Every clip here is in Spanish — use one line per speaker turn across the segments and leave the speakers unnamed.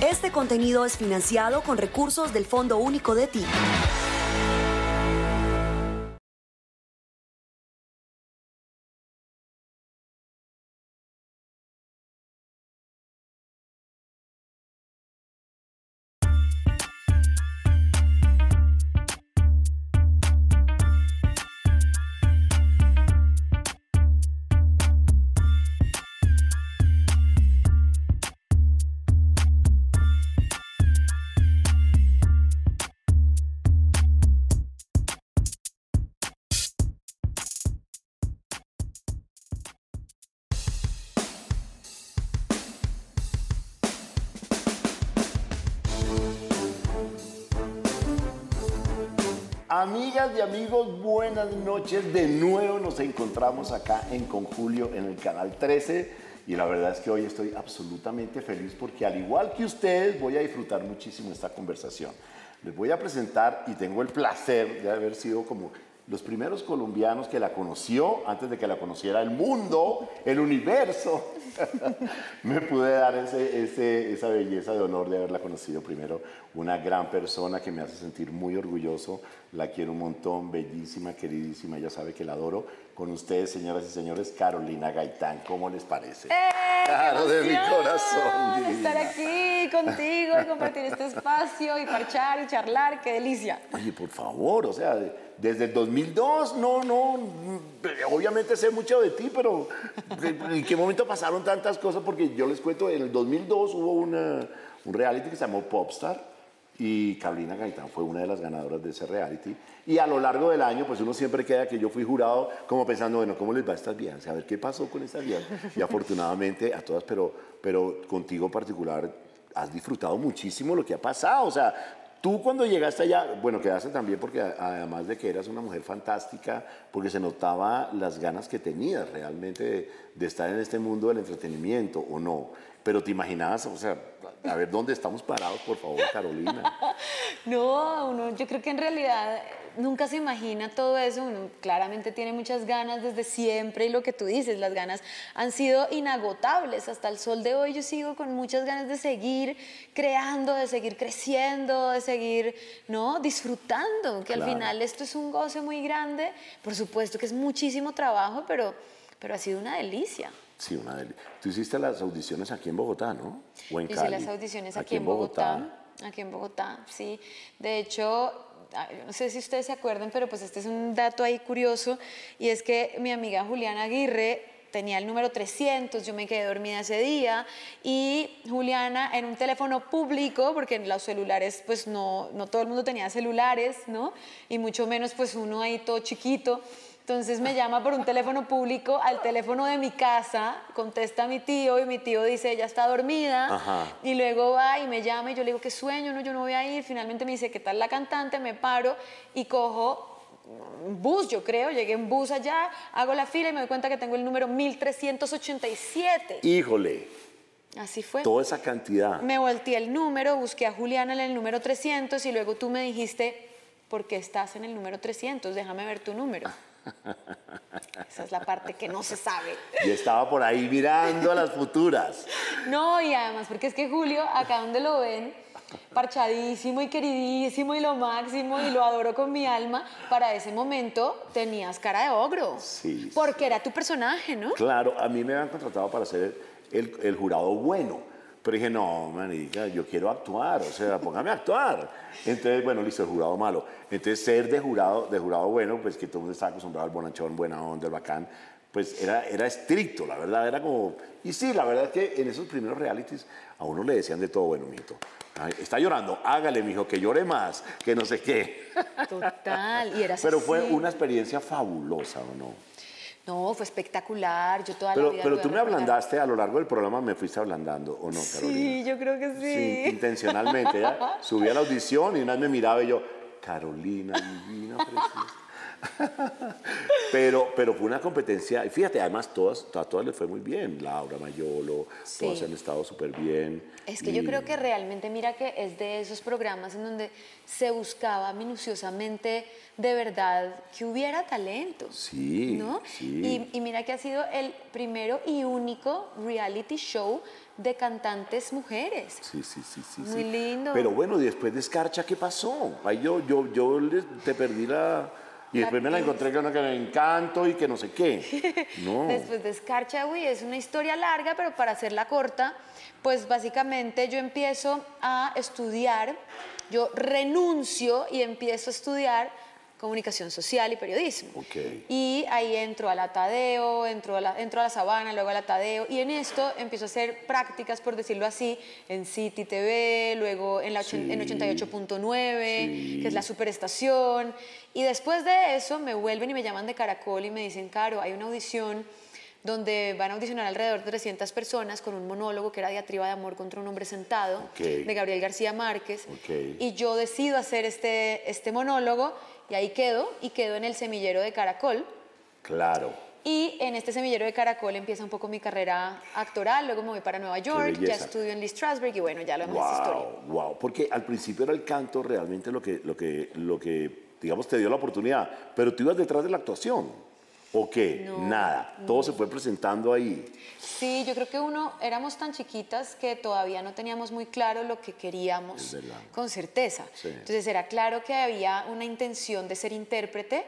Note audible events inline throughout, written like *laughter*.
Este contenido es financiado con recursos del Fondo Único de Ti.
Amigas y amigos, buenas noches. De nuevo nos encontramos acá en Conjulio en el canal 13 y la verdad es que hoy estoy absolutamente feliz porque al igual que ustedes voy a disfrutar muchísimo esta conversación. Les voy a presentar y tengo el placer de haber sido como los primeros colombianos que la conoció antes de que la conociera el mundo, el universo. *laughs* Me pude dar ese, esa belleza de honor de haberla conocido primero. Una gran persona que me hace sentir muy orgulloso. La quiero un montón, bellísima, queridísima. Ella sabe que la adoro. Con ustedes, señoras y señores, Carolina Gaitán. ¿Cómo les parece?
¡Eh,
claro, de mi corazón.
Estar aquí contigo, compartir este espacio y parchar y charlar. ¡Qué delicia!
Oye, por favor, o sea desde el 2002, no, no, obviamente sé mucho de ti, pero ¿en qué momento pasaron tantas cosas? Porque yo les cuento, en el 2002 hubo una, un reality que se llamó Popstar y Carolina Gaitán fue una de las ganadoras de ese reality. Y a lo largo del año, pues uno siempre queda que yo fui jurado como pensando, bueno, ¿cómo les va a estas viejas? A ver qué pasó con estas viejas. Y afortunadamente a todas, pero, pero contigo en particular has disfrutado muchísimo lo que ha pasado. O sea, Tú cuando llegaste allá, bueno, quedaste también porque además de que eras una mujer fantástica, porque se notaba las ganas que tenías realmente de, estar en este mundo del entretenimiento, ¿o no? Pero te imaginabas, o sea, a ver dónde estamos parados, por favor, Carolina. *laughs*
no, uno, yo creo que en realidad nunca se imagina todo eso, uno claramente tiene muchas ganas desde siempre y lo que tú dices, las ganas han sido inagotables hasta el sol de hoy, yo sigo con muchas ganas de seguir creando, de seguir creciendo, de seguir, ¿no? Disfrutando, que al final esto es un goce muy grande, por supuesto que es muchísimo trabajo, pero, pero ha sido una delicia.
Sí, una delicia. Tú hiciste las audiciones aquí en Bogotá, ¿no?
¿O en Hice las audiciones aquí, en Bogotá. Aquí en Bogotá, sí. De hecho, no sé si ustedes se acuerdan, pero pues este es un dato ahí curioso, y es que mi amiga Juliana Aguirre tenía el número 300, yo me quedé dormida ese día y Juliana en un teléfono público, porque en los celulares pues no, no todo el mundo tenía celulares, ¿no? Y mucho menos pues uno ahí todo chiquito, entonces me llama por un teléfono público al teléfono de mi casa, contesta mi tío y mi tío dice, ella está dormida. Y luego va y me llama y yo le digo, qué sueño, no, yo no voy a ir. Finalmente me dice, ¿qué tal la cantante? Me paro y cojo un bus, yo creo, llegué en bus allá, hago la fila y me doy cuenta que tengo el número 1387.
Híjole.
Así fue.
Toda esa cantidad.
Me volteé el número, busqué a Juliana en el número 300 y luego tú me dijiste, ¿por qué estás en el número 300? Déjame ver tu número. Esa es la parte que no se sabe.
Y estaba por ahí mirando a las futuras.
No, y además, porque es que Julio, acá donde lo ven, parchadísimo y queridísimo y lo máximo y lo adoro con mi alma, para ese momento tenías cara de ogro.
Sí.
Porque era tu personaje, ¿no?
Claro, a mí me habían contratado para ser el, el jurado bueno. Pero dije, no, manica, yo quiero actuar, o sea, póngame a actuar. Entonces, bueno, listo, el jurado malo. Entonces, ser de jurado, de jurado bueno, pues que todo el mundo estaba acostumbrado al bonachón, buena onda, el bacán, pues era, era estricto, la verdad, era como... Y sí, la verdad es que en esos primeros realities a uno le decían de todo, bueno, mijito, está llorando, hágale, mijo, que llore más, que no sé qué.
Total, y era
Pero fue una experiencia fabulosa, ¿o no?
No, fue espectacular. Yo toda
pero,
la vida
Pero tú me ablandaste a lo largo del programa, me fuiste ablandando, ¿o no, Carolina?
Sí, yo creo que sí.
Sí, intencionalmente. Subí a la audición y una vez me miraba y yo, Carolina, divina, preciosa. *laughs* pero, pero fue una competencia, y fíjate, además todas, a todas les fue muy bien, Laura Mayolo, todas han estado súper bien.
Es que yo creo que realmente, mira que es de esos programas en donde se buscaba minuciosamente de verdad que hubiera talento.
Sí.
¿no? Y, y mira que ha sido el primero y único reality show de cantantes mujeres.
Sí, sí, sí, sí.
Muy lindo.
Pero bueno, después de Escarcha, ¿qué pasó? Ahí yo, yo, yo te perdí la... Y después me la encontré con que me encanto y que no sé qué. *laughs* No.
después de Escarcha, uy, es una historia larga, pero para hacerla corta, pues básicamente yo empiezo a estudiar, yo renuncio y empiezo a estudiar comunicación social y periodismo. Y ahí entro a la Tadeo, entro a la, entro a la Sabana, luego a la Tadeo, y en esto empiezo a hacer prácticas, por decirlo así, en City TV, luego en, la en 88.9, que es la superestación, y después de eso me vuelven y me llaman de Caracol y me dicen, Caro, hay una audición donde van a audicionar alrededor de 300 personas con un monólogo que era diatriba de amor contra un hombre sentado, de Gabriel García Márquez. Y yo decido hacer este, este monólogo y ahí quedo, y quedo en el semillero de Caracol.
Claro.
Y en este semillero de Caracol empieza un poco mi carrera actoral, luego me voy para Nueva York, ya estudio en Lee Strasberg y bueno, ya lo demás wow, historia.
Wow, porque al principio era el canto realmente lo que, lo que, lo que, digamos, te dio la oportunidad, pero tú ibas detrás de la actuación. ¿O qué? Nada. Todo se fue presentando ahí.
Sí, yo creo que uno, éramos tan chiquitas que todavía no teníamos muy claro lo que queríamos con certeza. Entonces era claro que había una intención de ser intérprete,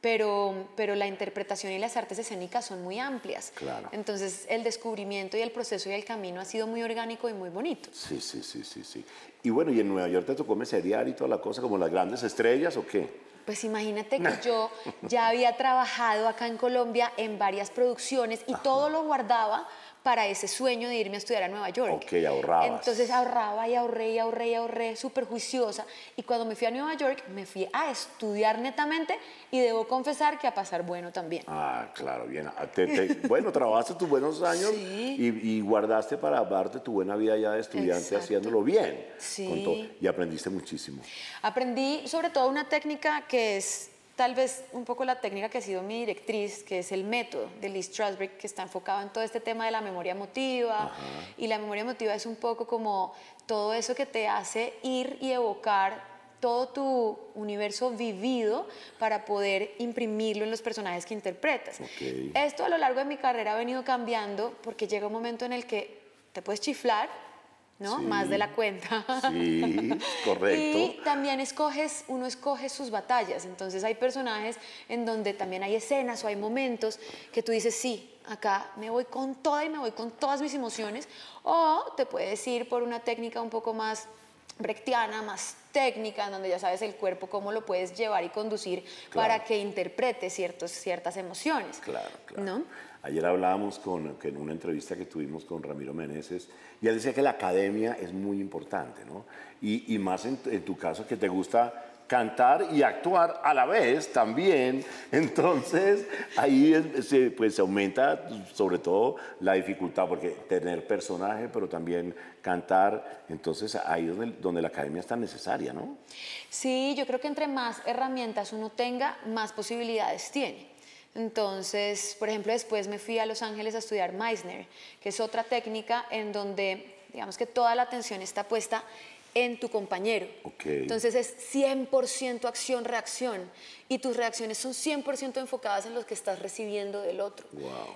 pero, pero la interpretación y las artes escénicas son muy amplias.
Claro.
Entonces el descubrimiento y el proceso y el camino ha sido muy orgánico y muy bonito.
Sí, sí, sí, sí, sí. Y bueno, ¿y en Nueva York te tocó meseriar y toda la cosa como las grandes estrellas o qué?
Pues imagínate que yo ya había trabajado acá en Colombia en varias producciones y todo lo guardaba para ese sueño de irme a estudiar a Nueva York.
Ok, ahorraba.
Entonces ahorraba y ahorré y ahorré y ahorré, súper juiciosa. Y cuando me fui a Nueva York, me fui a estudiar netamente y debo confesar que a pasar bueno también.
Ah, claro, bien. Ah, *laughs* bueno, trabajaste tus buenos años y, guardaste para darte tu buena vida ya de estudiante haciéndolo bien.
Sí.
y aprendiste muchísimo.
Aprendí sobre todo una técnica que es tal vez un poco la técnica que ha sido mi directriz, que es el método de Lee Strasberg, que está enfocado en todo este tema de la memoria emotiva. Y la memoria emotiva es un poco como todo eso que te hace ir y evocar todo tu universo vivido para poder imprimirlo en los personajes que interpretas. Esto a lo largo de mi carrera ha venido cambiando porque llega un momento en el que te puedes chiflar ¿no? Más de la cuenta.
Sí, *laughs* correcto.
y también escoges, uno escoge sus batallas. Entonces hay personajes en donde también hay escenas o hay momentos que tú dices, sí, acá me voy con toda y me voy con todas mis emociones. O te puedes ir por una técnica un poco más brechtiana, más técnica, en donde ya sabes el cuerpo cómo lo puedes llevar y conducir para que interprete ciertos, ciertas emociones.
Claro, claro. ¿no? Ayer hablábamos con, en una entrevista que tuvimos con Ramiro Meneses y él decía que la academia es muy importante, ¿no? Y, más en, tu caso que te gusta cantar y actuar a la vez también. *laughs* Entonces ahí se, pues, aumenta sobre todo la dificultad, porque tener personaje, pero también cantar, entonces ahí es donde, donde la academia es tan necesaria, ¿no?
Sí, yo creo que entre más herramientas uno tenga, más posibilidades tiene. Entonces, por ejemplo, después me fui a Los Ángeles a estudiar Meissner, que es otra técnica en donde, digamos que toda la atención está puesta en tu compañero. Entonces es 100% acción-reacción y tus reacciones son 100% enfocadas en lo que estás recibiendo del otro.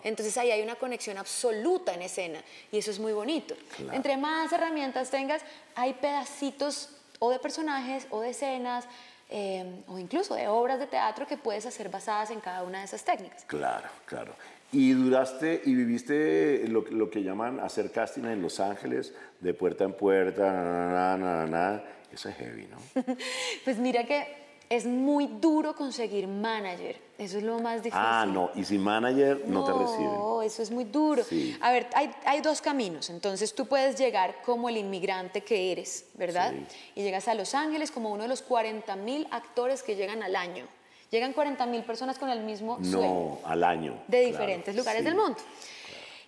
Entonces ahí hay una conexión absoluta en escena y eso es muy bonito. Entre más herramientas tengas, hay pedacitos o de personajes o de escenas Em, o incluso de obras de teatro que puedes hacer basadas en cada una de esas técnicas.
Claro, claro. Y duraste y viviste lo, lo que llaman hacer casting en Los Ángeles, de puerta en puerta, na, na, na, eso es heavy, ¿no? *laughs*
pues mira que es muy duro conseguir manager. Eso es lo más difícil.
Ah, no. Y sin manager no, te reciben.
No, eso es muy duro. A ver, hay, hay, dos caminos. Entonces tú puedes llegar como el inmigrante que eres, ¿verdad? Y llegas a Los Ángeles como uno de los 40 mil actores que llegan al año. Llegan 40 mil personas con el mismo
sueño. No, al año.
De diferentes lugares del mundo.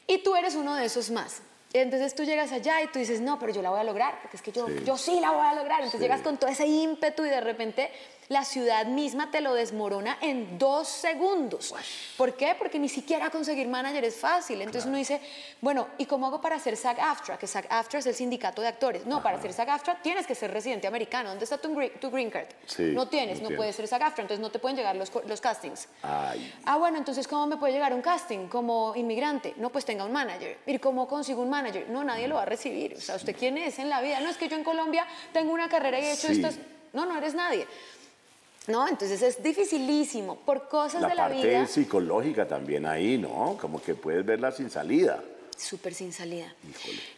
Y tú eres uno de esos más. Entonces tú llegas allá y tú dices, no, pero yo la voy a lograr, porque es que yo sí, yo sí la voy a lograr. Entonces llegas con todo ese ímpetu y de repente la ciudad misma te lo desmorona en dos segundos. ¿Por qué? Porque ni siquiera conseguir manager es fácil. Entonces uno dice, bueno, ¿y cómo hago para hacer SAG-AFTRA? Que SAG-AFTRA es el sindicato de actores. No, para hacer SAG-AFTRA tienes que ser residente americano. ¿Dónde está tu, green, card? no tienes, no, puedes ser SAG-AFTRA, entonces no te pueden llegar los, los castings. Ah, bueno, entonces ¿cómo me puede llegar un casting como inmigrante? No, pues tenga un manager. ¿Y cómo consigo un manager? No, nadie lo va a recibir. O sea, ¿usted quién es en la vida? No, es que yo en Colombia tengo una carrera y he hecho esto. No, no eres nadie. ¿No? Entonces es dificilísimo por cosas de la vida.
La parte psicológica también ahí, ¿no? Como que puedes verla sin salida.
Súper sin salida.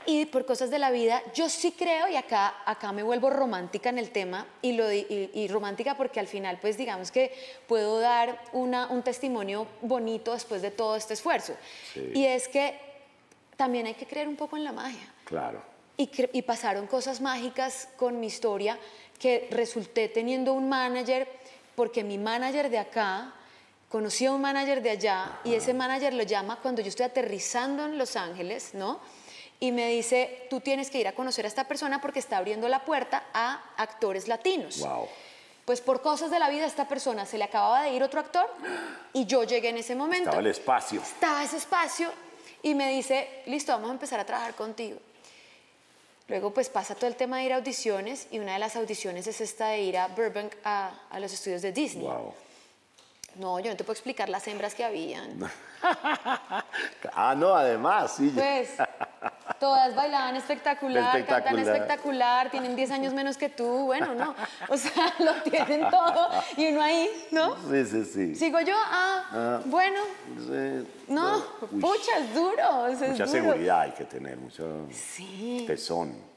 Y por cosas de la vida, yo sí creo, y acá, acá me vuelvo romántica en el tema, y, lo, y, romántica porque al final, pues digamos que puedo dar una, un testimonio bonito después de todo este esfuerzo. Y es que también hay que creer un poco en la magia.
Claro.
Y, y pasaron cosas mágicas con mi historia que resulté teniendo un manager porque mi manager de acá conoció a un manager de allá y ese manager lo llama cuando yo estoy aterrizando en Los Ángeles, ¿no? Y me dice, tú tienes que ir a conocer a esta persona porque está abriendo la puerta a actores latinos.
Wow.
Pues por cosas de la vida a esta persona se le acababa de ir otro actor y yo llegué en ese momento.
Estaba el espacio.
Estaba ese espacio y me dice, listo, vamos a empezar a trabajar contigo. Luego pues pasa todo el tema de ir a audiciones y una de las audiciones es esta de ir a Burbank a, a los estudios de Disney. No, yo no te puedo explicar las hembras que habían. *laughs*
ah, no, además, sí.
Pues, todas bailaban espectacular, cantan espectacular, tienen 10 años menos que tú, bueno, no. O sea, *laughs* lo tienen todo y uno ahí, ¿no?
Sí, sí, sí.
Sigo yo, ah, ah bueno. no, pucha, es duro. Es
mucha seguridad hay que tener, mucho
sí.
tesón.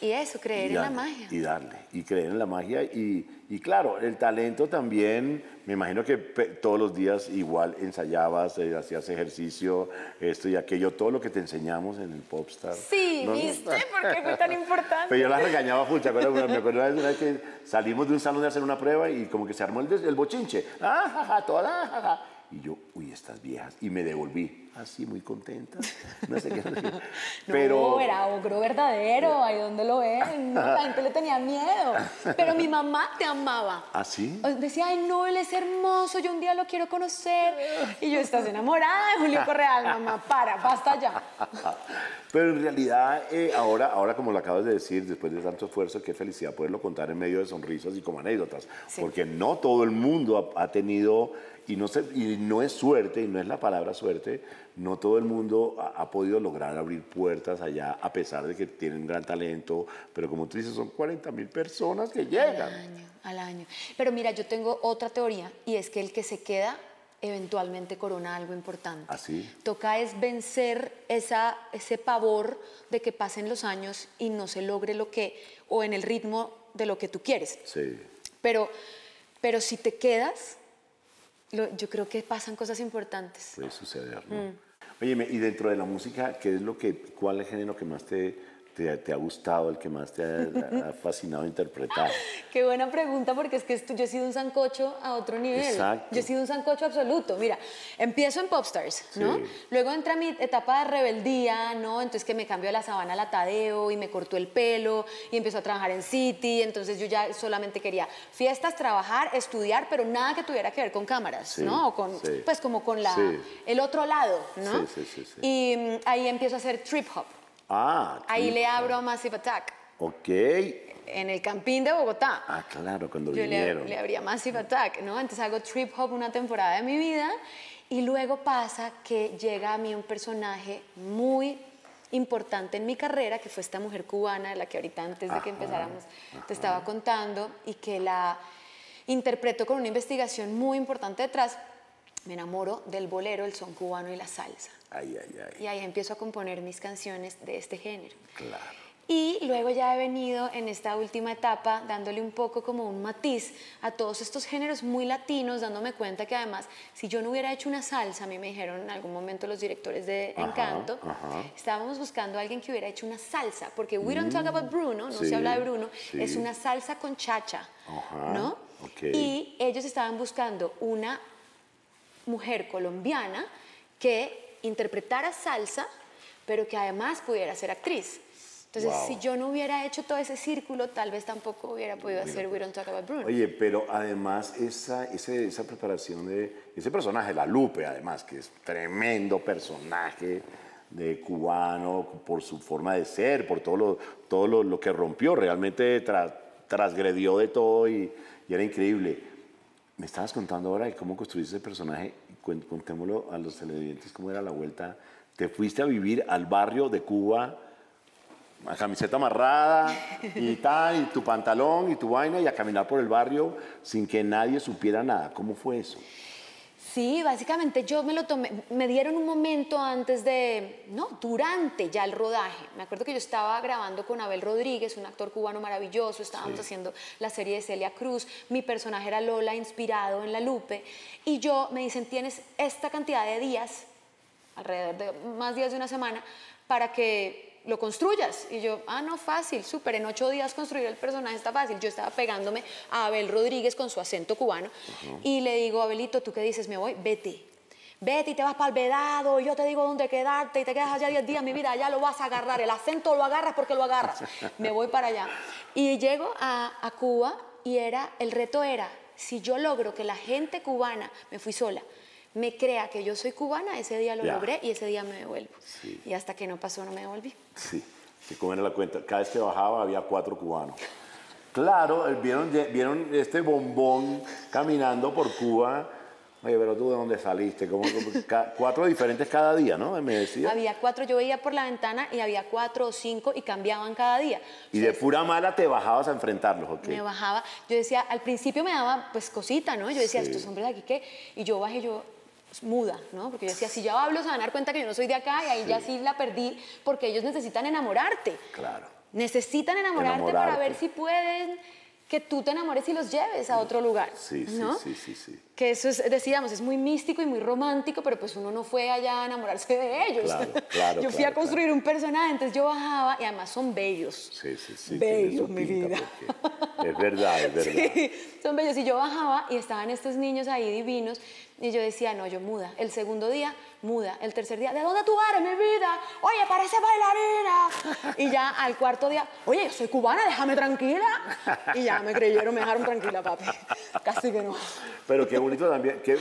Y eso, creer en la magia.
Y darle, y creer en la magia. Y, y, claro, el talento también, me imagino que todos los días igual ensayabas, eh, hacías ejercicio, esto y aquello, todo lo que te enseñamos en el Popstar.
Sí, ¿viste? ¿Por qué fue tan *laughs* importante?
Pero yo la regañaba mucho, me acuerdo una vez que salimos de un salón de hacer una prueba y como que se armó el, el bochinche. ¡Ah, ja, ja, toda, Y yo, uy, estas viejas. Y me devolví así muy contenta. No sé qué. *laughs*
Pero... No, era ogro verdadero, ahí donde lo ven. la gente le tenía miedo. Pero mi mamá te amaba.
¿Ah, sí?
Decía, ay, no, él es hermoso, yo un día lo quiero conocer. Y yo, estás enamorada de Julio Correal, mamá, para, basta ya. *laughs*
Pero en realidad, eh, ahora, ahora como lo acabas de decir, después de tanto esfuerzo, qué felicidad poderlo contar en medio de sonrisas y como anécdotas. Porque no todo el mundo ha, tenido, y no, y no es suerte, y no es la palabra suerte, no todo el mundo ha, podido lograr abrir puertas allá, a pesar de que tienen gran talento, pero como tú dices, son 40 mil personas que llegan.
Al año, al año. Pero mira, yo tengo otra teoría, y es que el que se queda eventualmente corona algo importante.
¿Así?
¿Ah, Toca es vencer esa, ese pavor de que pasen los años y no se logre lo que, o en el ritmo de lo que tú quieres.
Sí.
Pero, pero si te quedas, yo creo que pasan cosas importantes.
Puede suceder, ¿no? Mm. Oye, y dentro de la música, ¿qué es lo que, ¿cuál es el género que más te, te, ha gustado, el que más te ha, fascinado interpretar? *laughs*
Qué buena pregunta, porque es que yo he sido un sancocho a otro nivel. Exacto. Yo he sido un sancocho absoluto. Mira, empiezo en Popstars, ¿no? Luego entra mi etapa de rebeldía, ¿no? Entonces que me cambió de la sabana a la Tadeo y me cortó el pelo y empezó a trabajar en City. Entonces yo ya solamente quería fiestas, trabajar, estudiar, pero nada que tuviera que ver con cámaras, ¿no? O con, Pues como con la, el otro lado, ¿no?
Sí, sí, sí.
Y mm, ahí empiezo a hacer trip hop.
Ah,
Ahí le abro a Massive Attack.
Ok.
En el Campín de Bogotá.
Ah, claro, cuando
Yo
vinieron.
Le, le abría Massive Attack, ¿no? Entonces hago trip hop una temporada de mi vida y luego pasa que llega a mí un personaje muy importante en mi carrera, que fue esta mujer cubana, de la que ahorita antes de que empezáramos te estaba contando, y que la interpreto con una investigación muy importante detrás. Me enamoro del bolero, el son cubano y la salsa. Y ahí empiezo a componer mis canciones de este género.
Claro.
Y luego ya he venido en esta última etapa dándole un poco como un matiz a todos estos géneros muy latinos, dándome cuenta que además, si yo no hubiera hecho una salsa, a mí me dijeron en algún momento los directores de Encanto, estábamos buscando a alguien que hubiera hecho una salsa, porque we don't talk about Bruno, no se habla de Bruno, es una salsa con chacha, ¿no? Y ellos estaban buscando una mujer colombiana que interpretara salsa, pero que además pudiera ser actriz. Entonces, si yo no hubiera hecho todo ese círculo, tal vez tampoco hubiera podido hacer We Don't Talk About Bruno.
Oye, pero además esa, esa preparación de ese personaje, la Lupe, además, que es tremendo personaje de cubano por su forma de ser, por todo lo, todo lo, que rompió, realmente trasgredió de todo y, y, era increíble. Me estabas contando ahora de cómo construiste ese personaje, contémoslo a los televidentes, cómo era la vuelta. Te fuiste a vivir al barrio de Cuba la camiseta amarrada y *laughs* tal, y tu pantalón y tu vaina y a caminar por el barrio sin que nadie supiera nada. ¿Cómo fue eso?
Sí, básicamente yo me lo tomé, me dieron un momento antes de, no, durante ya el rodaje. Me acuerdo que yo estaba grabando con Abel Rodríguez, un actor cubano maravilloso, estábamos haciendo la serie de Celia Cruz, mi personaje era Lola, inspirado en La Lupe, y yo me dicen, tienes esta cantidad de días, alrededor de más días de una semana, para que lo construyas. Y yo, ah, no, fácil, súper, en ocho días construir el personaje está fácil. Yo estaba pegándome a Abel Rodríguez con su acento cubano y le digo, Abelito, ¿tú qué dices? Me voy, vete. Vete y te vas para el vedado, yo te digo dónde quedarte y te quedas allá diez días, mi vida, allá lo vas a agarrar, el acento lo agarras porque lo agarras. Me voy para allá. Y llego a, a Cuba y era, el reto era, si yo logro que la gente cubana, me fui sola, me crea que yo soy cubana, ese día lo logré y ese día me devuelvo. Y hasta que no pasó no me devolví.
Sí, sí, como era la cuenta. Cada vez que bajaba había cuatro cubanos. Claro, vieron, vieron este bombón caminando por Cuba. Oye, pero tú de dónde saliste? Como, *laughs* cuatro diferentes cada día, ¿no? Me decía.
Había cuatro, yo veía por la ventana y había cuatro o cinco y cambiaban cada día.
Y de pura mala te bajabas a enfrentarlos, ¿ok?
Me bajaba, yo decía, al principio me daba pues cosita, ¿no? Yo decía, estos hombres de aquí qué, y yo bajé, yo, muda, ¿no? Porque yo decía, si ya hablo se van a dar cuenta que yo no soy de acá y ahí ya sí la perdí porque ellos necesitan enamorarte.
Claro.
Necesitan enamorarte, para ver si pueden que tú te enamores y los lleves a otro lugar.
Sí,
¿no?
sí, sí, sí,
Que eso es, decíamos, es muy místico y muy romántico, pero pues uno no fue allá a enamorarse de ellos.
Claro, claro, *laughs*
yo fui
a
construir un personaje, entonces yo bajaba y además son bellos.
Sí, sí, sí.
Bellos, mi vida.
Es verdad, es *laughs* verdad.
Sí, son bellos. Y yo bajaba y estaban estos niños ahí divinos y yo decía, no, yo muda. El segundo día, muda. El tercer día, ¿de dónde tú eres, mi vida? Oye, parece bailarina. Y ya al cuarto día, oye, soy cubana, déjame tranquila. Y ya me creyeron, me dejaron tranquila, papi. *laughs* Casi que no.
Pero qué bonito también, que,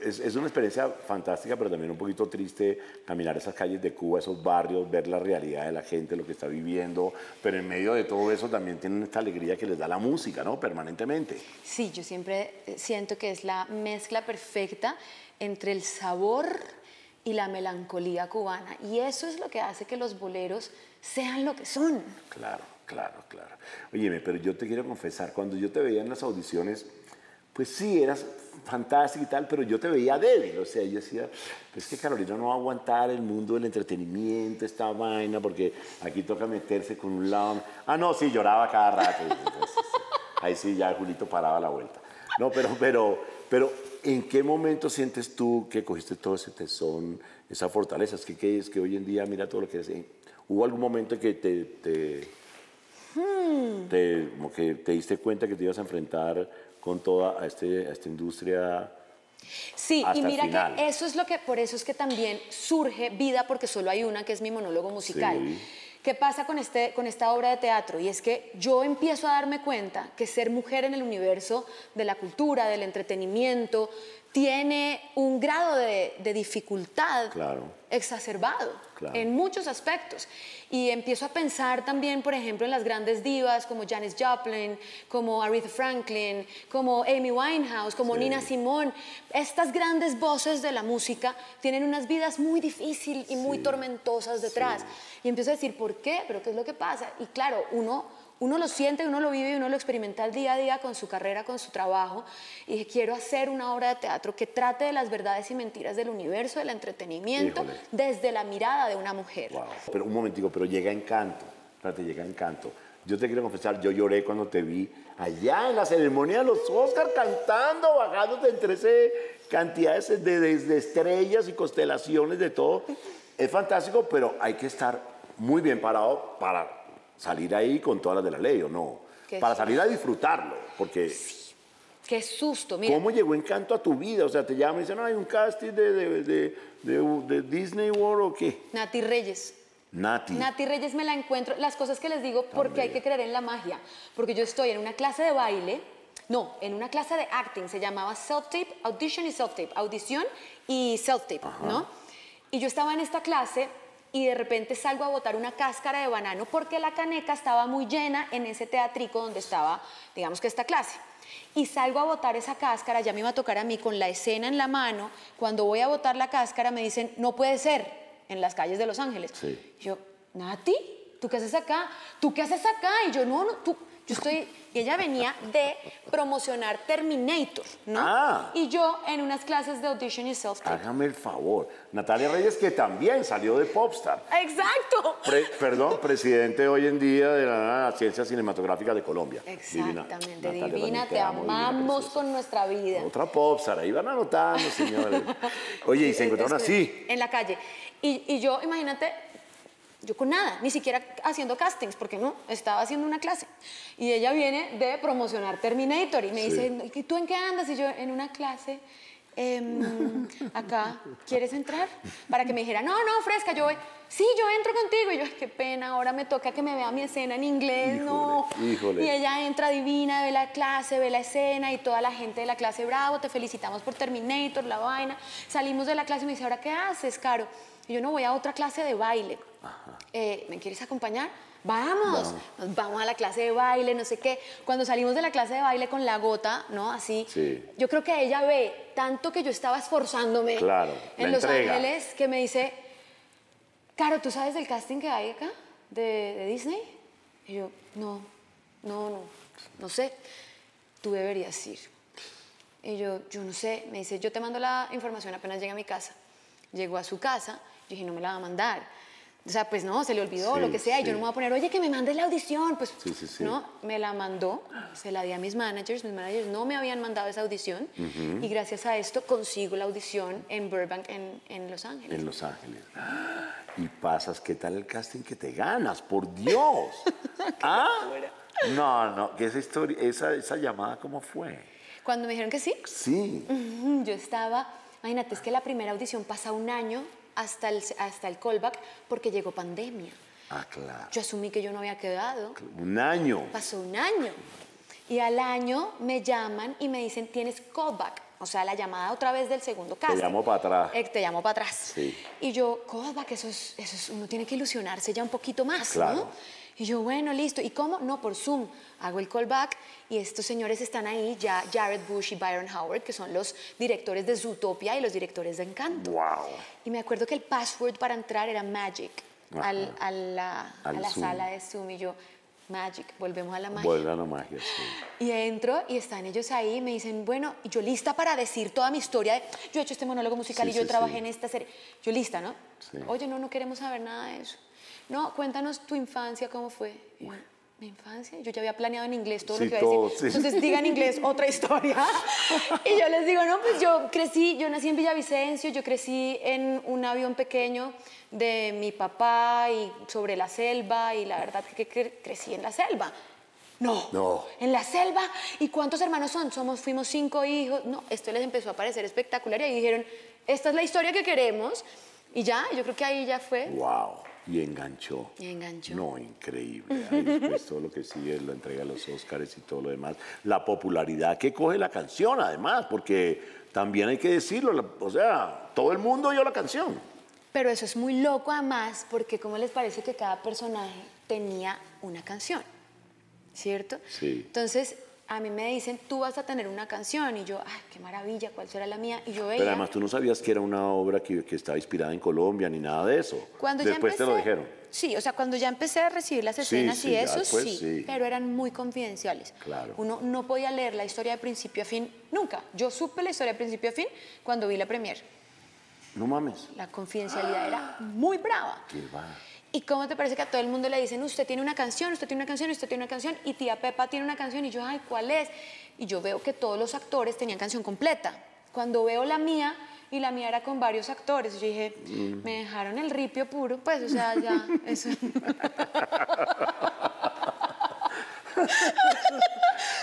es, es, una experiencia fantástica, pero también un poquito triste caminar esas calles de Cuba, esos barrios, ver la realidad de la gente, lo que está viviendo. Pero en medio de todo eso también tienen esta alegría que les da la música, ¿no? Permanentemente.
Sí, yo siempre siento que es la mezcla perfecta perfecta entre el sabor y la melancolía cubana. Y eso es lo que hace que los boleros sean lo que son.
Claro, claro, claro. Óyeme, pero yo te quiero confesar, cuando yo te veía en las audiciones, pues sí, eras fantástica y tal, pero yo te veía débil. O sea, yo decía, pues que Carolina no va a aguantar el mundo del entretenimiento, esta vaina, porque aquí toca meterse con un lado. Ah, no, sí, lloraba cada rato. ahí sí, ya Julito paraba la vuelta. No, pero, pero, pero ¿En qué momento sientes tú que cogiste todo ese tesón, esa fortaleza? Es que, es que hoy en día, mira todo lo que es. ¿Hubo algún momento en que te, te, hmm. que te diste cuenta que te ibas a enfrentar con toda este, esta industria?
Sí, y mira que eso es lo que, por eso es que también surge vida, porque solo hay una, que es mi monólogo musical. ¿Qué pasa con, este, con esta obra de teatro? Y es que yo empiezo a darme cuenta que ser mujer en el universo de la cultura, del entretenimiento, tiene un grado de, dificultad exacerbado en muchos aspectos. Y empiezo a pensar también, por ejemplo, en las grandes divas como Janis Joplin, como Aretha Franklin, como Amy Winehouse, como Nina Simone. Estas grandes voces de la música tienen unas vidas muy difíciles y muy tormentosas detrás. Y empiezo a decir, ¿por qué? ¿Pero qué es lo que pasa? Y claro, uno uno lo siente, uno lo vive y uno lo experimenta el día a día con su carrera, con su trabajo. Y quiero hacer una obra de teatro que trate de las verdades y mentiras del universo, del entretenimiento, desde la mirada de una mujer.
Pero un momentico, pero llega encanto. Espérate, llega encanto. Yo te quiero confesar, yo lloré cuando te vi allá en la ceremonia de los Oscars cantando, bajándote entre ese cantidades de, de estrellas y constelaciones de todo. Es fantástico, pero hay que estar muy bien parado para salir ahí con todas las de la ley, ¿o no? Para salir a disfrutarlo, porque...
Qué susto, mira.
¿Cómo llegó Encanto a tu vida? O sea, te llaman y dicen, no, hay un casting de, de, de, de, Disney World o qué.
Nati Reyes.
Nati.
Nati Reyes me la encuentro, las cosas que les digo, porque hay que creer en la magia. Porque yo estoy en una clase de baile, no, en una clase de acting, se llamaba self-tape, audition y self-tape, audición y self-tape, ¿no? Y yo estaba en esta clase y de repente salgo a botar una cáscara de banano porque la caneca estaba muy llena en ese teatrico donde estaba, digamos que esta clase. Y salgo a botar esa cáscara, ya me iba a tocar a mí con la escena en la mano. Cuando voy a botar la cáscara me dicen, no puede ser, en las calles de Los Ángeles.
Sí.
Yo, Nati, ¿tú qué haces acá? ¿Tú qué haces acá? Y yo, no, no, tú, yo estoy, y ella venía de promocionar Terminator, ¿no?
Ah.
Y yo en unas clases de audition y self-tape.
Hágame el favor. Natalia Reyes, que también salió de Popstar.
Exacto.
Pre- perdón, presidente hoy en día de la Ciencia Cinematográfica de Colombia. Divina.
Exactamente,
Natalia,
divina, te
amo, divina,
amamos con nuestra vida.
Otra Popstar, ahí van anotando, señores. *laughs* Oye, y se encontraron así.
En la calle. Y, y yo, imagínate, yo con nada, ni siquiera haciendo castings, porque no, estaba haciendo una clase. Y ella viene de promocionar Terminator y me
Sí.
dice, ¿y tú en qué andas? Y yo, en una clase, em, *laughs* acá, ¿quieres entrar? Para que me dijera, no, no, fresca, yo voy. Sí, yo entro contigo. Y yo, "Ay, qué pena, ahora me toca que me vea mi escena en inglés, no.
Híjole.
Y ella entra divina, ve la clase, ve la escena y toda la gente de la clase, bravo, te felicitamos por Terminator, la vaina. Salimos de la clase y me dice, ¿ahora qué haces, Caro? Y yo no voy a otra clase de baile. Eh, ¿Me quieres acompañar? Vamos, vamos a la clase de baile, no sé qué. Cuando salimos de la clase de baile con la gota, ¿no? Así,
Sí.
yo creo que ella ve tanto que yo estaba esforzándome
Claro,
en Los
entrega.
Ángeles que me dice, Caro, ¿tú sabes del casting que hay acá de, de Disney? Y yo, no, no, no, no sé. Tú deberías ir. Y yo, yo no sé. Me dice, yo te mando la información apenas llegue a mi casa. Llegó a su casa, yo dije, no me la va a mandar. O sea, pues no, se le olvidó,
Sí,
lo que sea. Y yo no me voy a poner, oye, que me mandes la audición. Pues,
Sí, sí, sí.
no, me la mandó, se la di a mis managers. Mis managers no me habían mandado esa audición. Y gracias a esto consigo la audición en Burbank, en, en Los Ángeles.
En Los Ángeles. Y pasas, ¿qué tal el casting que te ganas? ¡Por Dios! *laughs* ¿Ah? No, no, que esa historia, esa, esa llamada, ¿cómo fue?
Cuando me dijeron que sí,
Sí.
Yo estaba, imagínate, es que la primera audición pasa un año hasta el, hasta el callback porque llegó pandemia.
Ah, claro.
Yo asumí que yo no había quedado.
Un año.
Pasó un año. Y al año me llaman y me dicen, tienes callback. O sea, la llamada otra vez del segundo casting.
llamo para atrás.
Eh, te llamo para atrás.
Sí.
Y yo, callback, eso es, eso es, uno tiene que ilusionarse ya un poquito más,
Claro.
¿no? Y yo, bueno, listo. ¿Y cómo? No, por Zoom. Hago el callback y estos señores están ahí, ya Jared Bush y Byron Howard, que son los directores de Zootopia y los directores de Encanto.
Wow.
Y me acuerdo que el password para entrar era Magic al- a la, a
Al
la sala de Zoom. Y yo, Magic, volvemos a la magia.
Vuelve a la magia, sí.
Y entro y están ellos ahí y me dicen, bueno, y yo lista para decir toda mi historia de, yo he hecho este monólogo musical
Sí,
y yo
sí,
trabajé en esta serie. Yo lista, ¿no? Oye, no, no queremos saber nada de eso. No, cuéntanos tu infancia, ¿cómo fue? Yo, mi infancia, yo ya había planeado en inglés todo
Sí,
lo que iba a
todo,
decir.
sí.
Entonces diga en inglés *laughs* otra historia. y yo les digo, no, pues yo crecí, yo nací en Villavicencio, yo crecí en un avión pequeño de mi papá y sobre la selva y la verdad que, que crecí en la selva. No.
No.
En la selva. ¿Y cuántos hermanos son? Somos, fuimos cinco hijos. No, esto les empezó a parecer espectacular y ahí dijeron, esta es la historia que queremos. Y ya, yo creo que ahí ya fue.
Wow. Y enganchó.
Y enganchó.
No, increíble. Ahí después todo lo que sigue, la entrega de los Óscares y todo lo demás. La popularidad que coge la canción, además, porque también hay que decirlo. la- O sea, todo el mundo oyó la canción.
Pero eso es muy loco además, porque ¿cómo les parece que cada personaje tenía una canción? ¿Cierto?
Sí.
Entonces, a mí me dicen, tú vas a tener una canción. Y yo, ay, qué maravilla, ¿cuál será la mía? Y yo veía...
Pero además tú no sabías que era una obra que, que estaba inspirada en Colombia ni nada de eso.
Cuando ya
Después te lo
empecé-
dijeron.
Sí, o sea, cuando ya empecé a recibir las
Sí,
escenas
sí,
y
ya
eso,
después
sí,
sí.
pero eran muy confidenciales.
Claro.
Uno no podía leer la historia de principio a fin, nunca. Yo supe la historia de principio a fin cuando vi la premier.
No mames.
La confidencialidad era muy brava.
¿Qué va?
¿Y cómo te parece que a todo el mundo le dicen, usted tiene una canción, usted tiene una canción, usted tiene una canción, y tía Pepa tiene una canción, y yo, ay, ¿cuál es? Y yo veo que todos los actores tenían canción completa. Cuando veo la mía, y la mía era con varios actores, yo dije,
Mm.
me dejaron el ripio puro, pues, o sea, ya, *laughs* eso. *laughs*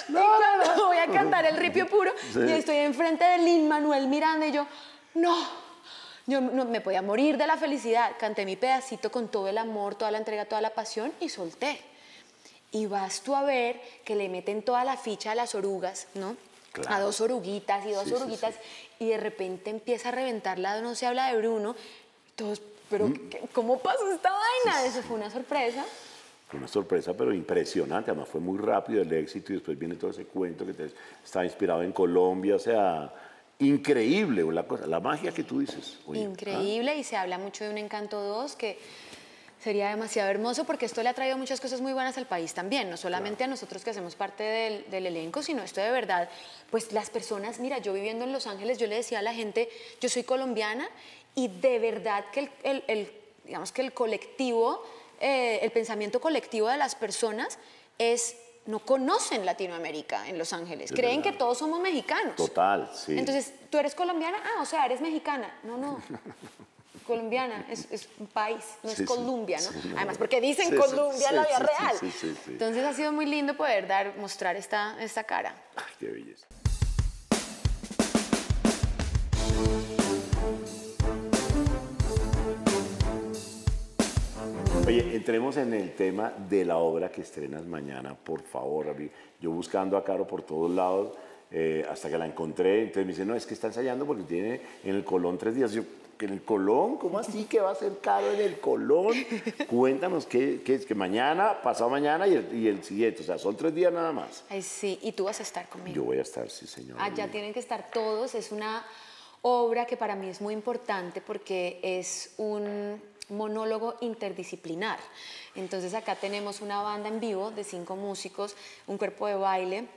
Y cuando voy a cantar el ripio puro, y estoy enfrente de Lin Manuel Miranda, y yo, no, Yo no, me podía morir de la felicidad. Canté mi pedacito con todo el amor, toda la entrega, toda la pasión y solté. Y vas tú a ver que le meten toda la ficha a las orugas, ¿no? A dos oruguitas y dos oruguitas. y de repente empieza a reventar la no se habla de Bruno. Todos, pero mm. ¿cómo pasó esta vaina? Eso fue una sorpresa.
Fue una sorpresa, pero impresionante. Además, fue muy rápido el éxito y después viene todo ese cuento que te, está inspirado en Colombia. O sea, increíble la, cosa, la magia que tú dices.
increíble y se habla mucho de un Encanto 2 que sería demasiado hermoso porque esto le ha traído muchas cosas muy buenas al país también, no solamente a nosotros que hacemos parte del, elenco, sino esto de verdad, pues las personas, mira, yo viviendo en Los Ángeles, yo le decía a la gente, yo soy colombiana y de verdad que el, digamos que el colectivo, eh, el pensamiento colectivo de las personas es no conocen Latinoamérica en Los Ángeles. Creen que todos somos mexicanos.
Total, sí.
Entonces, ¿tú eres colombiana? Ah, o sea, eres mexicana. No, no. *laughs* colombiana es, un país, no es Colombia, ¿no? Además, porque dicen Colombia en la vida real. Entonces, ha sido muy lindo poder dar, mostrar esta, esta cara.
Ay, qué belleza. Oye, entremos en el tema de la obra que estrenas mañana, por favor. Yo buscando a Caro por todos lados, eh, hasta que la encontré, entonces me dice, no, es que está ensayando porque tiene en el Colón tres días. Yo, ¿en el Colón? ¿Cómo así que va a ser Caro en el Colón? Cuéntanos qué, es que mañana, pasado mañana y el, y el, siguiente, o sea, son tres días nada más.
Ay, sí, y tú vas a estar conmigo.
Yo voy a estar, sí, señor.
Allá tienen que estar todos, es una obra que para mí es muy importante porque es un monólogo interdisciplinar. Entonces acá tenemos una banda en vivo de cinco músicos, un cuerpo de baile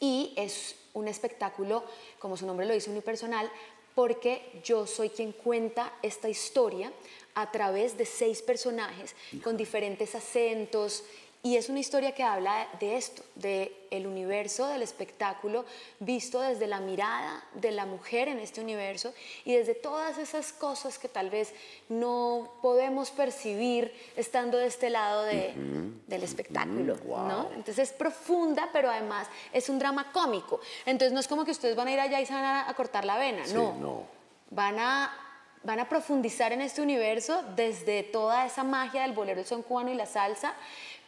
y es un espectáculo, como su nombre lo dice, unipersonal, porque yo soy quien cuenta esta historia a través de seis personajes con diferentes acentos y es una historia que habla de esto, de el universo del espectáculo visto desde la mirada de la mujer en este universo y desde todas esas cosas que tal vez no podemos percibir estando de este lado del espectáculo, ¿no? Entonces es profunda, pero además es un drama cómico. Entonces no es como que ustedes van a ir allá y se van a, cortar la vena, no. no. Van a van a profundizar en este universo desde toda esa magia del bolero, el son cubano y la salsa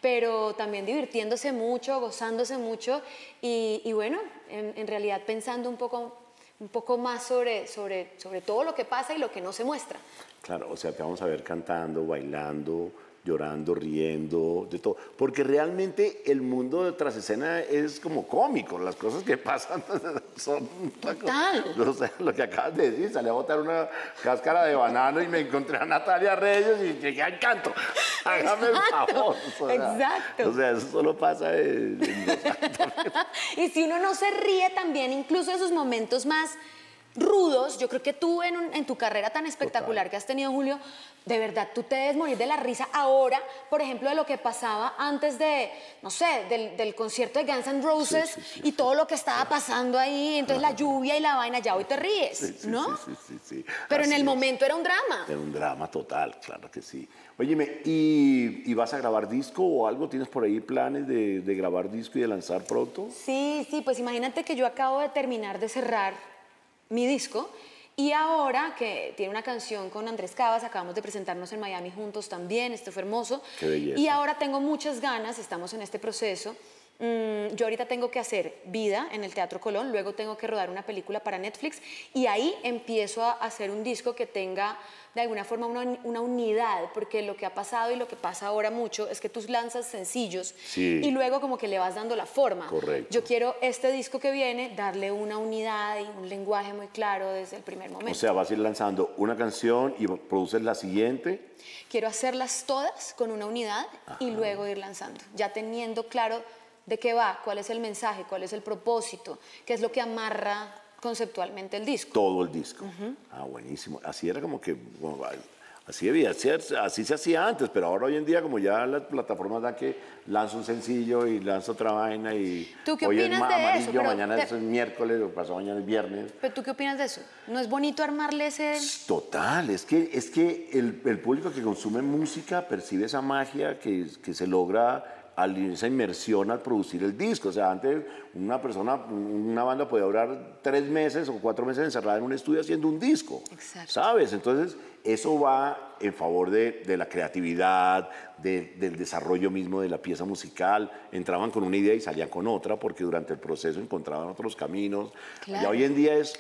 pero también divirtiéndose mucho, gozándose mucho y, bueno, en, realidad pensando un poco, un poco más sobre, sobre, sobre todo lo que pasa y lo que no se muestra.
Claro, o sea, te vamos a ver cantando, bailando, llorando, riendo, de todo. Porque realmente el mundo de tras escena es como cómico, las cosas que *laughs* pasan son...
Total.
O sea, lo que acabas de decir, salí a botar una cáscara de banano y me encontré a Natalia Reyes y llegué al canto. Hágame el favor.
Exacto.
O sea, eso solo pasa en, *laughs*
Y si uno no se ríe también, incluso esos momentos más rudos, yo creo que tú en, tu carrera tan espectacular que has tenido, Julio, de verdad, tú te debes morir de la risa ahora, por ejemplo, de lo que pasaba antes de, no sé, del, concierto de Guns N' Roses y todo lo que estaba pasando ahí, entonces la lluvia y la vaina, ya hoy te ríes, ¿no?
Sí, sí, sí.
Pero en el momento era un drama.
Era un drama total, claro que sí. Óyeme, ¿y, vas a grabar disco o algo? ¿Tienes por ahí planes de, de grabar disco y de lanzar pronto?
Sí, sí, pues imagínate que yo acabo de terminar de cerrar mi disco. Y ahora que tiene una canción con Andrés Cavas, acabamos de presentarnos en Miami juntos también, esto fue hermoso. Y ahora tengo muchas ganas, estamos en este proceso. Mm, yo ahorita tengo que hacer vida en el Teatro Colón, luego tengo que rodar una película para Netflix y ahí empiezo a hacer un disco que tenga de alguna forma una, unidad, porque lo que ha pasado y lo que pasa ahora mucho es que tú lanzas sencillos y luego como que le vas dando la forma.
Correcto.
Yo quiero este disco que viene darle una unidad y un lenguaje muy claro desde el primer momento.
O sea, vas a ir lanzando una canción y produces la siguiente.
Quiero hacerlas todas con una unidad y luego ir lanzando, ya teniendo claro de qué va, cuál es el mensaje, cuál es el propósito, qué es lo que amarra conceptualmente el disco.
Todo el disco. Ah, buenísimo. Así era como que, así debía ser, así se hacía antes, pero ahora hoy en día como ya las plataformas dan que lanzo un sencillo y lanzo otra vaina y
¿Tú qué hoy opinas
es de eso? mañana es miércoles o pasado mañana es viernes.
Pero tú qué opinas de eso? ¿No es bonito armarle ese...?
Total, es que, es que el, el público que consume música percibe esa magia que, que se logra esa inmersión al producir el disco. O sea, antes una persona, una banda podía durar tres meses o cuatro meses encerrada en un estudio haciendo un disco.
Exacto.
¿Sabes? Entonces, eso va en favor de, la creatividad, del desarrollo mismo de la pieza musical. Entraban con una idea y salían con otra porque durante el proceso encontraban otros caminos. Y hoy en día es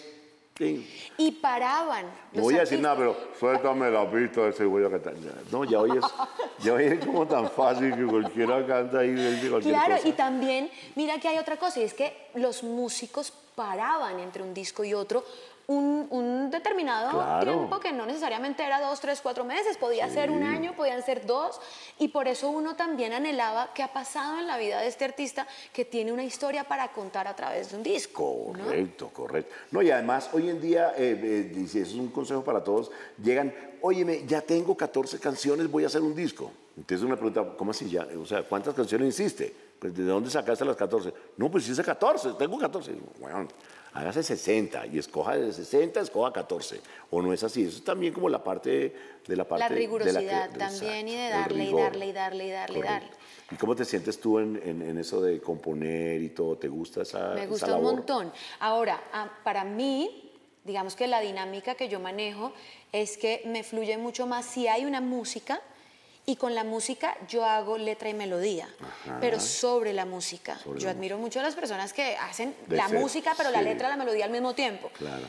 y paraban.
No voy a decir nada, pero suéltame la pista ese voy a cantar. No, ya hoy es, *laughs* ya hoy es como tan fácil que cualquiera canta ahí
cualquier Claro, y también, mira que hay otra cosa, y es que los músicos paraban entre un disco y otro un, determinado tiempo que no necesariamente era dos, tres, cuatro meses, podía ser un año, podían ser dos, y por eso uno también anhelaba qué ha pasado en la vida de este artista que tiene una historia para contar a través de un disco.
Correcto, correcto. No, y además hoy en día, eh, eh, eso es un consejo para todos, llegan, óyeme, ya tengo 14 canciones, voy a hacer un disco. Entonces me pregunta, ¿cómo así ya? O sea, ¿cuántas canciones hiciste? Pues, ¿De dónde sacaste las 14? No, pues hice 14, tengo 14. Bueno, hágase 60 y escoja de 60, escoja 14. O no es así. Eso es también como la parte de la parte
La rigurosidad también y de darle y darle y darle y darle y darle.
¿Y cómo te sientes tú en, en, eso de componer y todo? ¿Te gusta esa
Me gusta un montón. Ahora, ah, para mí, digamos que la dinámica que yo manejo es que me fluye mucho más si hay una música y con la música yo hago letra y melodía, pero sobre la música. yo admiro mucho a las personas que hacen la música, pero la letra y la melodía al mismo tiempo.
Claro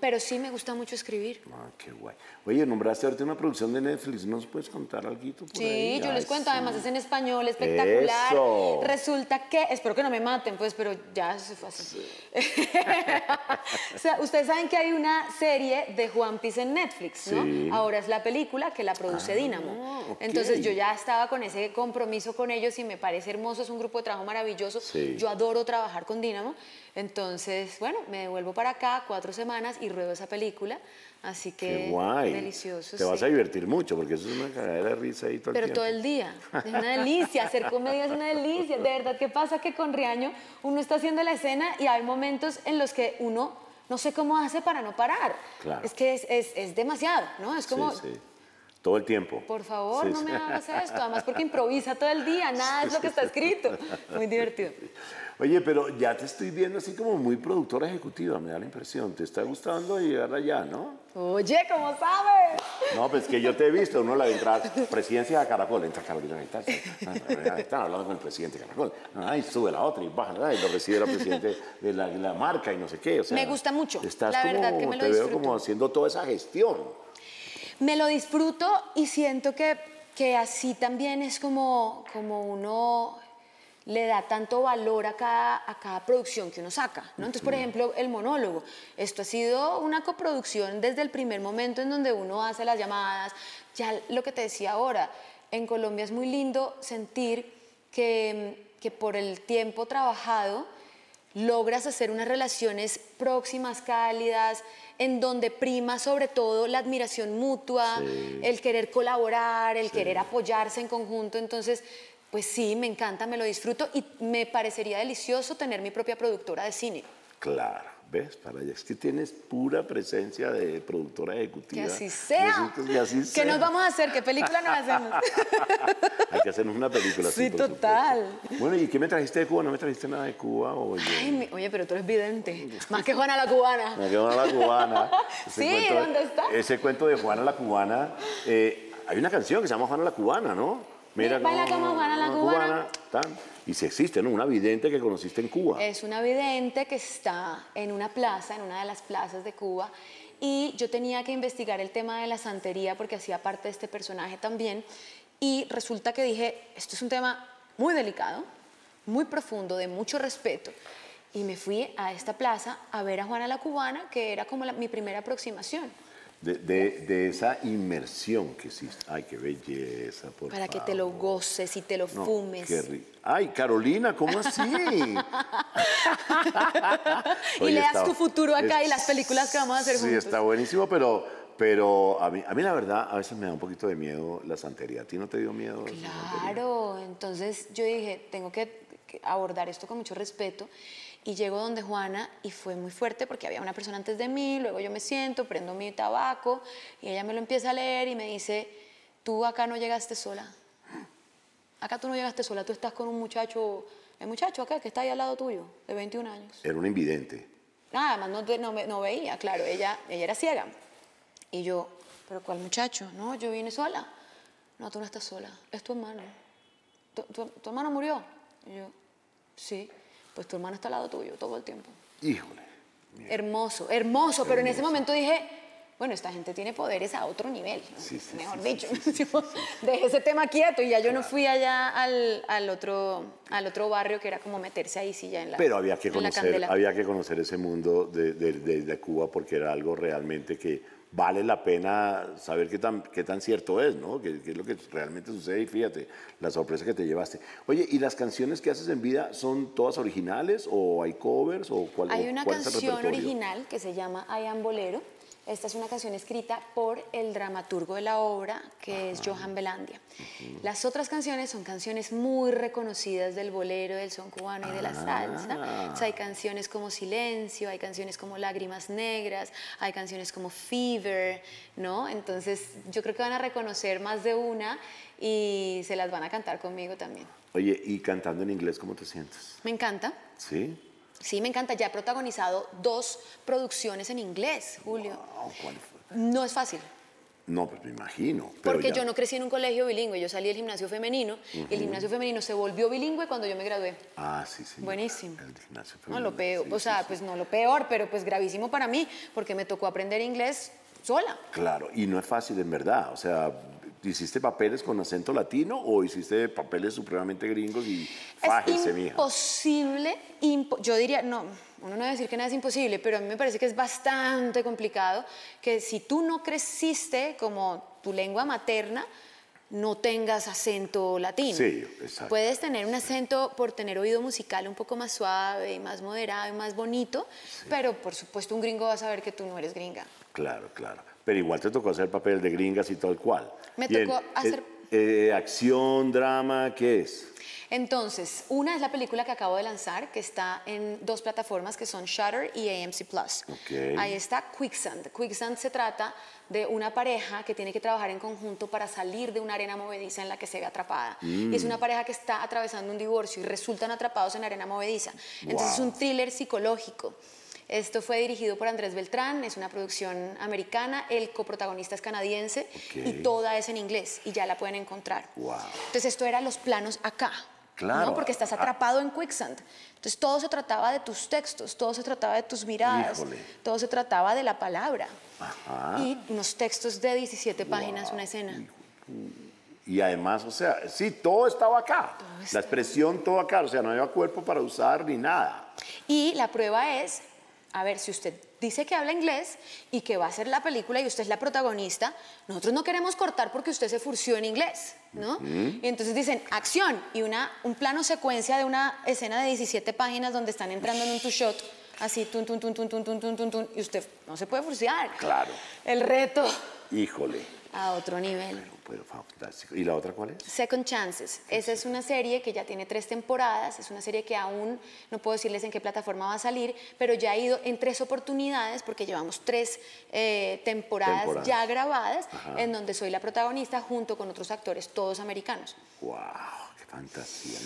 pero sí me gusta mucho escribir.
Ah, qué guay. Oye, nombraste ahorita una producción de Netflix, ¿nos puedes contar algo
Sí, yo les cuento, además es en español, espectacular. Resulta que, espero que no me maten, pues, pero ya se fue así. *laughs* o sea, ustedes saben que hay una serie de Juan Piz en Netflix, ¿no? Ahora es la película que la produce ah, Dynamo. Entonces yo ya estaba con ese compromiso con ellos y me parece hermoso, es un grupo de trabajo maravilloso. Yo adoro trabajar con Dynamo. Entonces, bueno, me devuelvo para acá cuatro semanas y ruedo esa película. Así que
Qué guay.
delicioso.
Te vas a divertir mucho porque eso es una cagadera de risa ahí todo
Pero
el
todo el día. Es una delicia. Hacer comedia es una delicia. De verdad, ¿qué pasa? Que con Riaño uno está haciendo la escena y hay momentos en los que uno no sé cómo hace para no parar.
Claro.
Es que es, es, es demasiado, ¿no? Es como.
Sí, sí. Todo el tiempo.
Por favor, no me hagas esto. Además, porque improvisa todo el día, nada es lo que está escrito. Muy divertido. *laughs*
Oye, pero ya te estoy viendo así como muy productora ejecutiva, me da la impresión. ¿Te está gustando llegar allá, no?
Oye, ¿cómo sabes?
No, pues que yo te he visto, uno la de entrar, presidencia de Caracol, entra Carolina está, están hablando con el presidente de Caracol, ay, sube la otra y baja, y lo recibe el presidente de la, marca y no sé qué. O sea,
me gusta mucho,
estás
la
como,
verdad que me lo
te
veo
como haciendo toda esa gestión.
Me lo disfruto y siento que, que así también es como, como uno le da tanto valor a cada, a cada producción que uno saca. ¿no? Entonces, por ejemplo, el monólogo. Esto ha sido una coproducción desde el primer momento en donde uno hace las llamadas. Ya lo que te decía ahora, en Colombia es muy lindo sentir que, que por el tiempo trabajado logras hacer unas relaciones próximas, cálidas, en donde prima sobre todo la admiración mutua, el querer colaborar, el querer apoyarse en conjunto. Entonces, pues sí, me encanta, me lo disfruto y me parecería delicioso tener mi propia productora de cine.
Claro, ¿ves? Para allá es que tienes pura presencia de productora ejecutiva.
Que así sea. ¿Qué nos vamos a hacer? ¿Qué película nos hacemos? *laughs*
Hay que hacernos una película
Sí, total.
Bueno, ¿y qué me trajiste de Cuba? ¿No me trajiste nada de Cuba?
Ay, oye, pero tú eres vidente. Más que Juana la Cubana.
Más que Juana la Cubana. *laughs*
sí, ¿dónde está?
Ese cuento de Juana la Cubana. Eh, hay una canción que se llama Juana la Cubana, ¿no?
Mira, como Juana la cubana.
Y si existe, ¿no? Una vidente que conociste en Cuba.
Es una vidente que está en una plaza, en una de las plazas de Cuba. Y yo tenía que investigar el tema de la santería porque hacía parte de este personaje también. Y resulta que dije, esto es un tema muy delicado, muy profundo, de mucho respeto. Y me fui a esta plaza a ver a Juana la Cubana, que era como mi primera aproximación
de, esa inmersión que existe. Ay, qué belleza, por
Para que te lo goces y te lo fumes.
Ay, Carolina, ¿cómo así? *laughs*
y leas tu futuro acá y las películas que vamos a hacer
juntos. Sí, está buenísimo, pero, pero a, mí, a mí la verdad a veces me da un poquito de miedo la santería. ¿A ti no te dio miedo?
Claro, entonces yo dije, tengo que abordar esto con mucho respeto. Y llego donde Juana y fue muy fuerte porque había una persona antes de mí, luego yo me siento, prendo mi tabaco y ella me lo empieza a leer y me dice, tú acá no llegaste sola. acá tú no llegaste sola, tú estás con un muchacho, el muchacho acá que está ahí al lado tuyo, de 21 años.
Era un invidente.
Nada más, no, no, no veía, claro, ella, ella era ciega. Y yo, ¿pero cuál muchacho? No, yo vine sola. No, tú no estás sola, es tu hermano. ¿Tu, tu, hermano murió? Y yo, sí, pues tu hermano está al lado tuyo todo el tiempo.
Híjole.
Hermoso, hermoso, pero en ese momento dije, bueno, esta gente tiene poderes a otro nivel, mejor dicho. Dejé ese tema quieto y ya yo no fui allá al, al, otro, al otro barrio que era como meterse ahí sí ya en la
Pero había que, conocer, había que conocer ese mundo de, de, Cuba porque era algo realmente que vale la pena saber qué tan, qué tan cierto es, ¿no? Qué, es lo que realmente sucede y fíjate, la sorpresa que te llevaste. Oye, ¿y las canciones que haces en vida son todas originales o hay covers o cuál
Hay una canción original que se llama I Am Bolero esta es una canción escrita por el dramaturgo de la obra, que es Johan Belandia. Las otras canciones son canciones muy reconocidas del bolero, del son cubano y de la salsa. hay canciones como Silencio, hay canciones como Lágrimas Negras, hay canciones como Fever, ¿no? Entonces yo creo que van a reconocer más de una y se las van a cantar conmigo también.
Oye, ¿y cantando en inglés cómo te sientes?
Me encanta.
¿Sí?
Sí, me encanta. Ya he protagonizado dos producciones en inglés, Julio. No es fácil.
No, pues me imagino.
Porque yo no crecí en un colegio bilingüe, yo salí del gimnasio femenino y el gimnasio femenino se volvió bilingüe cuando yo me gradué.
Ah, sí, sí.
Buenísimo. El gimnasio femenino. No, lo peor, o sea, pues no lo peor, pero pues gravísimo para mí, porque me tocó aprender inglés sola.
Claro, y no es fácil en verdad, o sea, ¿Hiciste papeles con acento latino o hiciste papeles supremamente gringos y
fájese, Es imposible, yo diría, no, uno no debe decir que nada es imposible, pero a mí me parece que es bastante complicado que si tú no creciste como tu lengua materna, no tengas acento latino.
Sí, exacto.
Puedes tener un acento por tener oído musical un poco más suave y más moderado y más bonito, pero por supuesto un gringo va a saber que tú no eres gringa.
Claro, claro pero igual te tocó hacer papel de gringas y tal cual.
Me tocó hacer...
Eh, acción, drama, ¿qué es?
Entonces, una es la película que acabo de lanzar, que está en dos plataformas que son Shutter y AMC Plus. Ahí está Quicksand. Quicksand se trata de una pareja que tiene que trabajar en conjunto para salir de una arena movediza en la que se ve atrapada. Y es una pareja que está atravesando un divorcio y resultan atrapados en arena movediza. Entonces es un thriller psicológico. Esto fue dirigido por Andrés Beltrán, es una producción americana, el coprotagonista es canadiense y toda es en inglés y ya la pueden encontrar. Entonces esto era los planos acá.
Claro.
Porque estás ah. atrapado en Quicksand. Entonces todo se trataba de tus textos, todo se trataba de tus miradas, todo se trataba de la palabra. Y unos textos de 17 páginas, una escena.
Y además, o sea, sí, todo estaba acá. La expresión todo acá, o sea, no había cuerpo para usar ni nada.
Y la prueba es a ver, si usted dice que habla inglés y que va a hacer la película y usted es la protagonista, nosotros no queremos cortar porque usted se furció en inglés, ¿no? Y entonces dicen, acción, y una, un plano secuencia de una escena de 17 páginas donde están entrando en un two-shot, así, tun, tun, tun, tun, tun, tun, tun, tun, y usted no se puede furciar.
Claro.
El reto.
Híjole.
A otro nivel.
¿Y la otra cuál es?
Second Chances. Esa es una serie que ya tiene tres temporadas, es una serie que aún no puedo decirles en qué plataforma va a salir, pero ya ha ido en tres oportunidades porque llevamos tres eh, temporadas, ya grabadas en donde soy la protagonista junto con otros actores, todos americanos.
¡Wow! ¡Qué fantasía!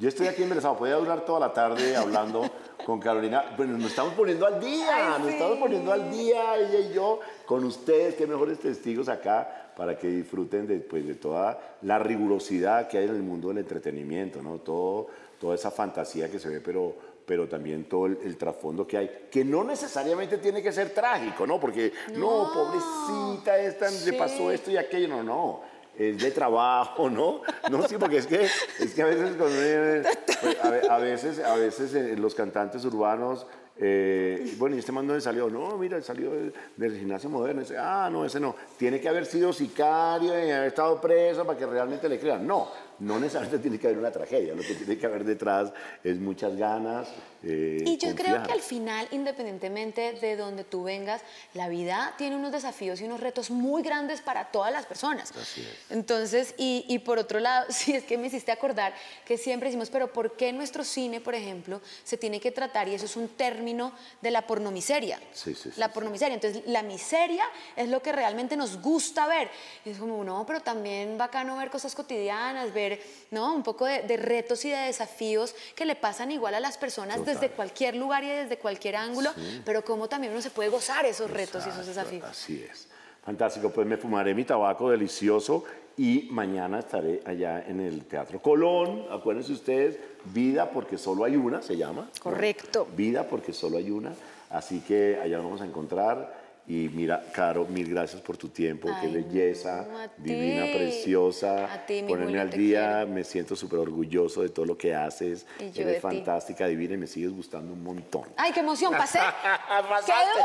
Yo estoy aquí en Venezuela, podía durar toda la tarde hablando *laughs* con Carolina, pero nos estamos poniendo al día, nos estamos poniendo al día, ella y yo, con ustedes, qué mejores testigos acá para que disfruten de, pues, de toda la rigurosidad que hay en el mundo del entretenimiento, ¿no? Todo, toda esa fantasía que se ve, pero, pero también todo el, trasfondo que hay, que no necesariamente tiene que ser trágico, ¿no? Porque, no, pobrecita, esta, le pasó esto y aquello, no, no. Es de trabajo, ¿no? No, sí, porque es que, es que a veces, pues, a, veces, a veces eh, los cantantes urbanos eh, bueno, ¿y este man dónde salió? No, mira, salió del, gimnasio moderno. ah, no, ese no. Tiene que haber sido sicario y haber estado preso para que realmente le crean. No, no necesariamente tiene que haber una tragedia, lo que tiene que haber detrás es muchas ganas.
Eh, y yo creo que al final, independientemente de donde tú vengas, la vida tiene unos desafíos y unos retos muy grandes para todas las personas.
Así es.
Entonces, y, y por otro lado, *laughs* sí es que me hiciste acordar que siempre decimos, pero ¿por qué nuestro cine, por ejemplo, se tiene que tratar, y eso es un término de la pornomiseria?
Sí, sí,
la pornomiseria. Entonces, la miseria es lo que realmente nos gusta ver. Y es como, no, pero también bacano ver cosas cotidianas, ver ¿no? Un poco de, retos y de desafíos que le pasan igual a las personas desde cualquier lugar y desde cualquier ángulo, pero cómo también uno se puede gozar esos retos y esos desafíos.
Así es. Fantástico, pues me fumaré mi tabaco delicioso y mañana estaré allá en el Teatro Colón. Acuérdense ustedes, Vida porque solo hay una, se llama.
Correcto.
Vida porque solo hay una. Así que allá nos vamos a encontrar. Y mira, Caro, mil gracias por tu tiempo, qué belleza, divina, preciosa.
A ti, mi
Ponerme al día, me siento súper orgulloso de todo lo que haces. Eres fantástica, divina y me sigues gustando un montón.
¡Ay, qué emoción! ¡Pasé! *laughs*
Pasaste.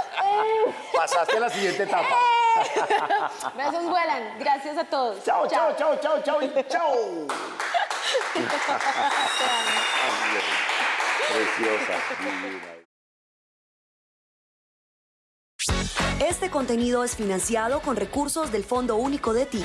Pasaste a la siguiente etapa.
Besos vuelan. Gracias a todos.
Chao, chao, chao, chao, chao, chao. *laughs* Preciosa, divina.
Este contenido es financiado con recursos del Fondo Único de Ti.